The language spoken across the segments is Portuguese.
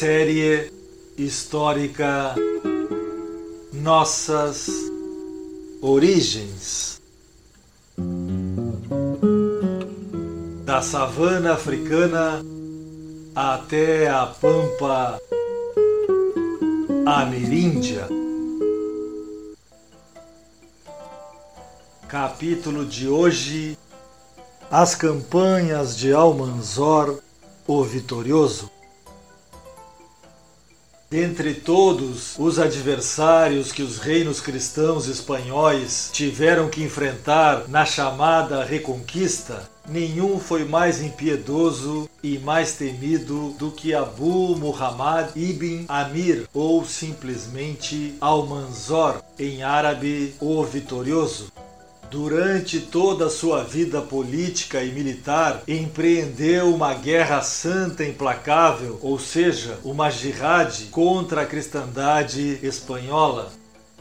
Série histórica Nossas Origens. Da savana africana até a pampa ameríndia. Capítulo de hoje: As campanhas de Almanzor, o Vitorioso. Dentre todos os adversários que os reinos cristãos espanhóis tiveram que enfrentar na chamada Reconquista, nenhum foi mais impiedoso e mais temido do que Abu Muhammad ibn Amir, ou simplesmente Almanzor, em árabe, o Vitorioso durante toda a sua vida política e militar, empreendeu uma guerra santa implacável, ou seja, uma jihad contra a cristandade espanhola.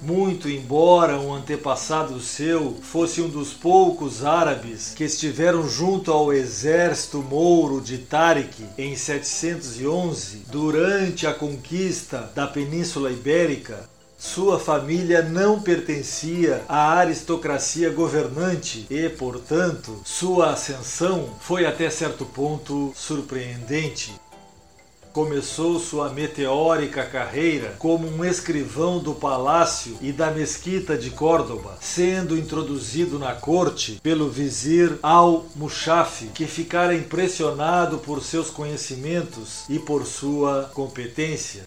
Muito embora um antepassado seu fosse um dos poucos árabes que estiveram junto ao exército mouro de Tariq em 711, durante a conquista da Península Ibérica, sua família não pertencia à aristocracia governante e, portanto, sua ascensão foi até certo ponto surpreendente. Começou sua meteórica carreira como um escrivão do palácio e da mesquita de Córdoba, sendo introduzido na corte pelo vizir Al-Mushaf, que ficara impressionado por seus conhecimentos e por sua competência.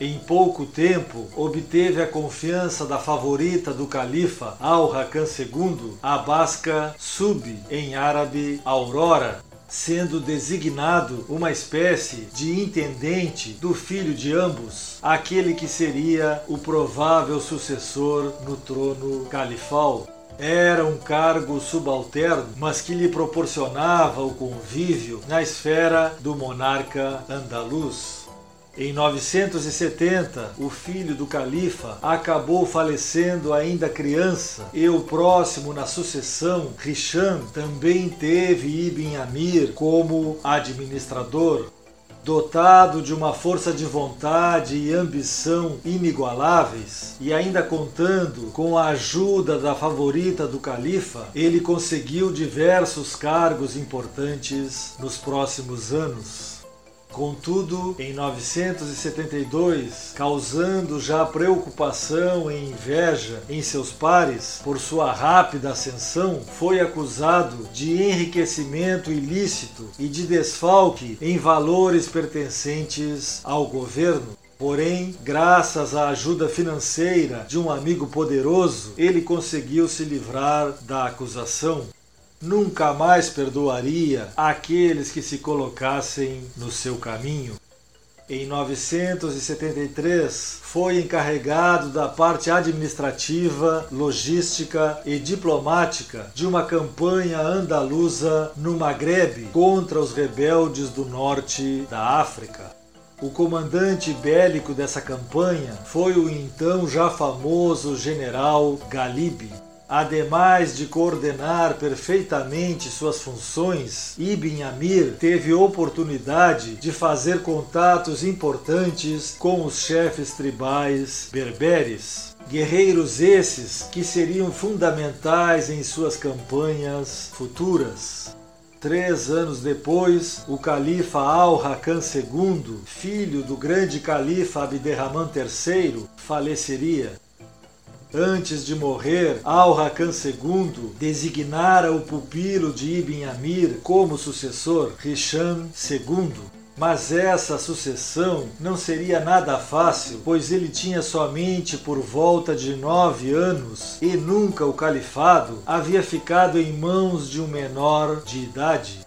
Em pouco tempo, obteve a confiança da favorita do califa Al-Hakam II, Abasca Sub, em árabe Aurora, sendo designado uma espécie de intendente do filho de ambos, aquele que seria o provável sucessor no trono califal. Era um cargo subalterno, mas que lhe proporcionava o convívio na esfera do monarca andaluz. Em 970, o filho do califa acabou falecendo ainda criança, e o próximo na sucessão, Hisham, também teve Ibn Amir como administrador. Dotado de uma força de vontade e ambição inigualáveis, e ainda contando com a ajuda da favorita do califa, ele conseguiu diversos cargos importantes nos próximos anos. Contudo, em 972, causando já preocupação e inveja em seus pares por sua rápida ascensão, foi acusado de enriquecimento ilícito e de desfalque em valores pertencentes ao governo. Porém, graças à ajuda financeira de um amigo poderoso, ele conseguiu se livrar da acusação nunca mais perdoaria aqueles que se colocassem no seu caminho. Em 973, foi encarregado da parte administrativa, logística e diplomática de uma campanha andaluza no Maghreb contra os rebeldes do norte da África. O comandante bélico dessa campanha foi o então já famoso general Galib. Ademais de coordenar perfeitamente suas funções, Ibn Amir teve oportunidade de fazer contatos importantes com os chefes tribais berberes. Guerreiros esses que seriam fundamentais em suas campanhas futuras. Três anos depois, o califa Al-Hakam II, filho do grande califa Abderrahman III, faleceria. Antes de morrer, Al-Hakam II designara o pupilo de Ibn Amir como sucessor, Hisham II. Mas essa sucessão não seria nada fácil, pois ele tinha somente por volta de nove anos e nunca o califado havia ficado em mãos de um menor de idade.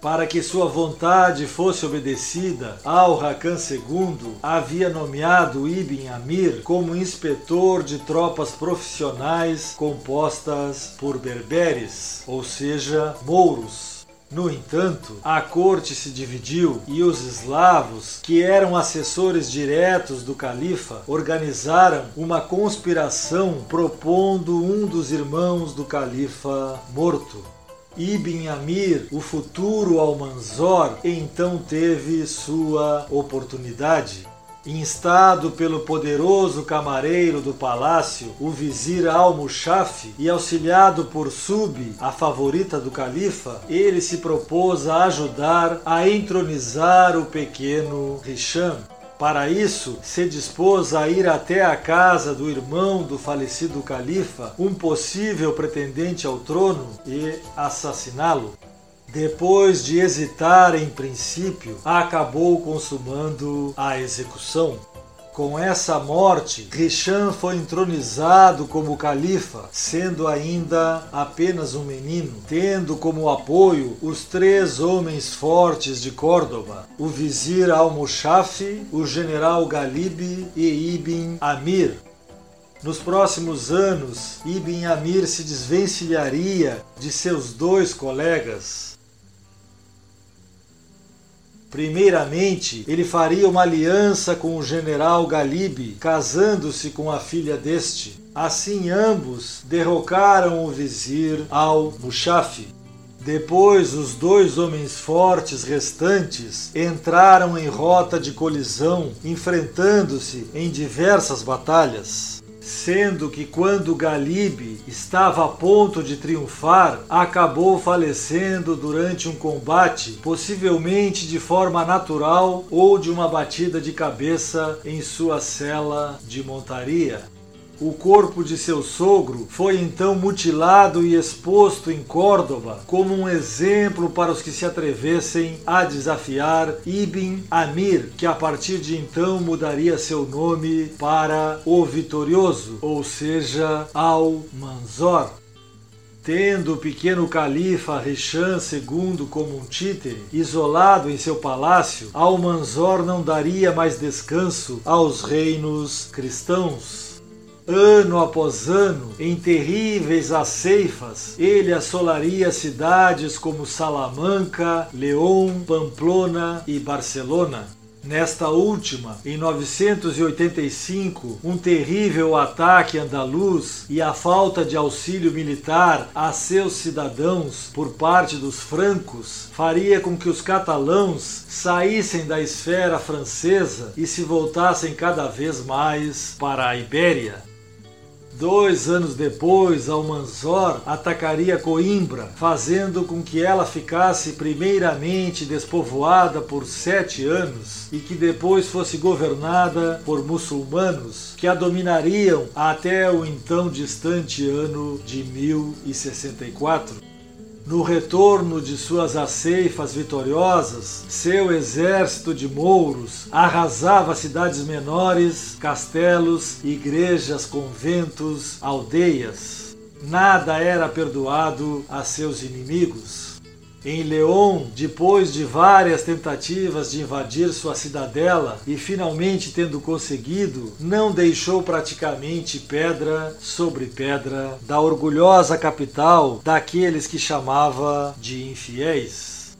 Para que sua vontade fosse obedecida, Al-Hakan II havia nomeado Ibn Amir como inspetor de tropas profissionais compostas por berberes, ou seja, mouros. No entanto, a corte se dividiu e os eslavos, que eram assessores diretos do califa, organizaram uma conspiração propondo um dos irmãos do califa morto. Ibn Amir, o futuro Almanzor, então teve sua oportunidade. Instado pelo poderoso camareiro do palácio, o vizir al-Mushaf, e auxiliado por Sub, a favorita do califa, ele se propôs a ajudar a entronizar o pequeno Hisham. Para isso, se dispôs a ir até a casa do irmão do falecido califa, um possível pretendente ao trono, e assassiná-lo. Depois de hesitar em princípio, acabou consumando a execução. Com essa morte, Hisham foi entronizado como califa, sendo ainda apenas um menino, tendo como apoio os três homens fortes de Córdoba: o vizir al-Mushaf, o general Galib e Ibn Amir, nos próximos anos, Ibn Amir se desvencilharia de seus dois colegas, Primeiramente, ele faria uma aliança com o general Galib, casando-se com a filha deste. Assim, ambos derrocaram o vizir al-Mushaf. Depois, os dois homens fortes restantes entraram em rota de colisão, enfrentando-se em diversas batalhas sendo que quando Galib estava a ponto de triunfar, acabou falecendo durante um combate, possivelmente de forma natural ou de uma batida de cabeça em sua cela de montaria. O corpo de seu sogro foi então mutilado e exposto em Córdoba como um exemplo para os que se atrevessem a desafiar Ibn Amir, que a partir de então mudaria seu nome para o Vitorioso, ou seja, Al-Manzor. Tendo o pequeno califa Hisham II como um títere, isolado em seu palácio, Al-Manzor não daria mais descanso aos reinos cristãos ano após ano, em terríveis aceifas, ele assolaria cidades como Salamanca, León, Pamplona e Barcelona. Nesta última, em 985, um terrível ataque andaluz e a falta de auxílio militar a seus cidadãos por parte dos francos faria com que os catalãos saíssem da esfera francesa e se voltassem cada vez mais para a Ibéria. Dois anos depois, Almanzor atacaria Coimbra, fazendo com que ela ficasse primeiramente despovoada por sete anos e que depois fosse governada por muçulmanos, que a dominariam até o então distante ano de 1064. No retorno de suas aceifas vitoriosas, seu exército de mouros arrasava cidades menores, castelos, igrejas, conventos, aldeias. Nada era perdoado a seus inimigos. Em León, depois de várias tentativas de invadir sua cidadela e finalmente tendo conseguido, não deixou praticamente pedra sobre pedra da orgulhosa capital daqueles que chamava de infiéis.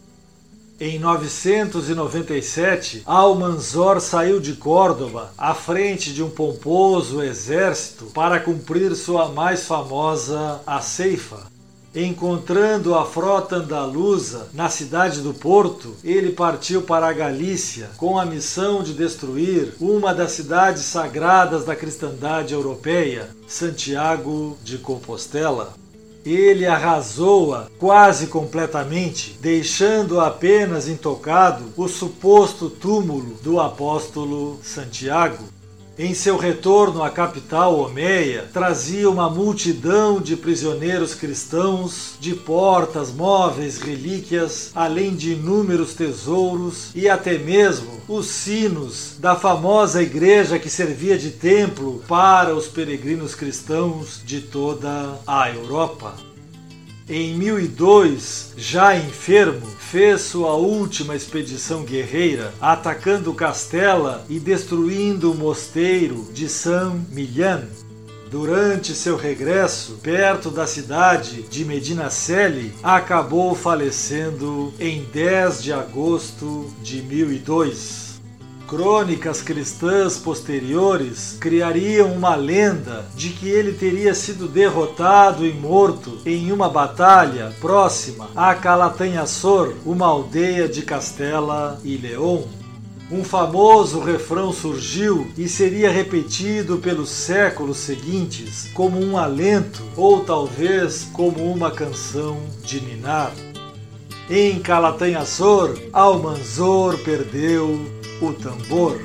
Em 997, Almanzor saiu de Córdoba à frente de um pomposo exército para cumprir sua mais famosa aceifa, Encontrando a frota andaluza na cidade do Porto, ele partiu para a Galícia com a missão de destruir uma das cidades sagradas da cristandade europeia, Santiago de Compostela. Ele arrasou-a quase completamente, deixando apenas intocado o suposto túmulo do apóstolo Santiago em seu retorno à capital Omeia, trazia uma multidão de prisioneiros cristãos, de portas, móveis, relíquias, além de inúmeros tesouros e até mesmo os sinos da famosa igreja que servia de templo para os peregrinos cristãos de toda a Europa. Em 1002, já enfermo, fez sua última expedição guerreira, atacando Castela e destruindo o mosteiro de San Millan. Durante seu regresso, perto da cidade de Medinaceli, acabou falecendo em 10 de agosto de 1002 crônicas cristãs posteriores criariam uma lenda de que ele teria sido derrotado e morto em uma batalha próxima a Calatanhaçor, uma aldeia de Castela e León. Um famoso refrão surgiu e seria repetido pelos séculos seguintes como um alento ou talvez como uma canção de ninar. Em Calatanhaçor, Almanzor perdeu o tambor.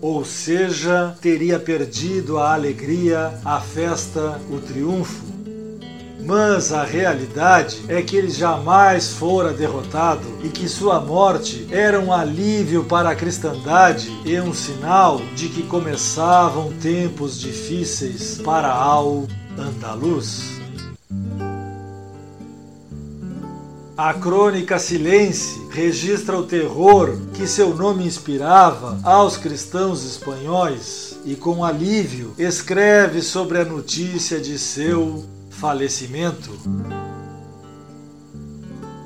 Ou seja, teria perdido a alegria, a festa, o triunfo. Mas a realidade é que ele jamais fora derrotado e que sua morte era um alívio para a cristandade e um sinal de que começavam tempos difíceis para Al A crônica Silêncio registra o terror que seu nome inspirava aos cristãos espanhóis e, com alívio, escreve sobre a notícia de seu falecimento.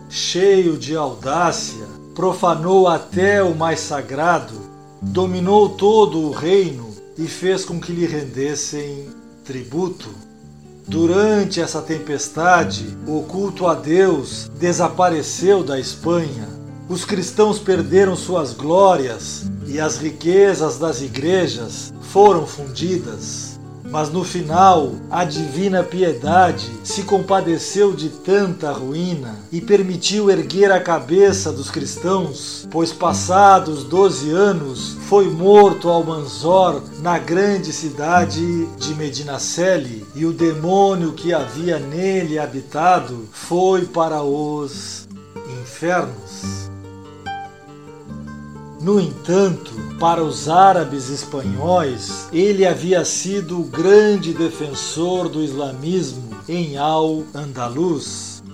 Cheio de audácia, profanou até o mais sagrado, dominou todo o reino e fez com que lhe rendessem tributo. Durante essa tempestade, o culto a Deus desapareceu da Espanha. Os cristãos perderam suas glórias e as riquezas das igrejas foram fundidas. Mas no final, a divina piedade se compadeceu de tanta ruína e permitiu erguer a cabeça dos cristãos, pois passados doze anos foi morto Almanzor na grande cidade de Medinaceli, e o demônio que havia nele habitado foi para os infernos. No entanto, para os árabes espanhóis, ele havia sido o grande defensor do islamismo em Al-Andalus.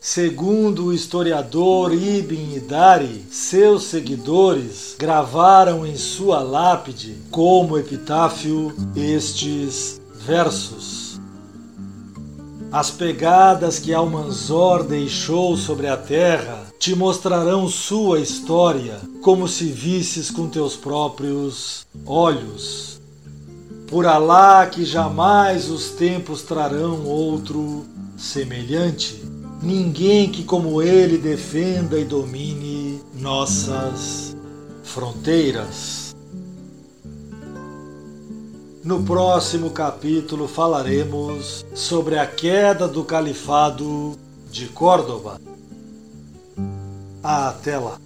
Segundo o historiador Ibn Idari, seus seguidores gravaram em sua lápide, como epitáfio, estes versos. As pegadas que Almanzor deixou sobre a terra te mostrarão sua história, como se visses com teus próprios olhos. Por Alá que jamais os tempos trarão outro semelhante, ninguém que como ele defenda e domine nossas fronteiras. No próximo capítulo falaremos sobre a queda do califado de Córdoba. Até lá!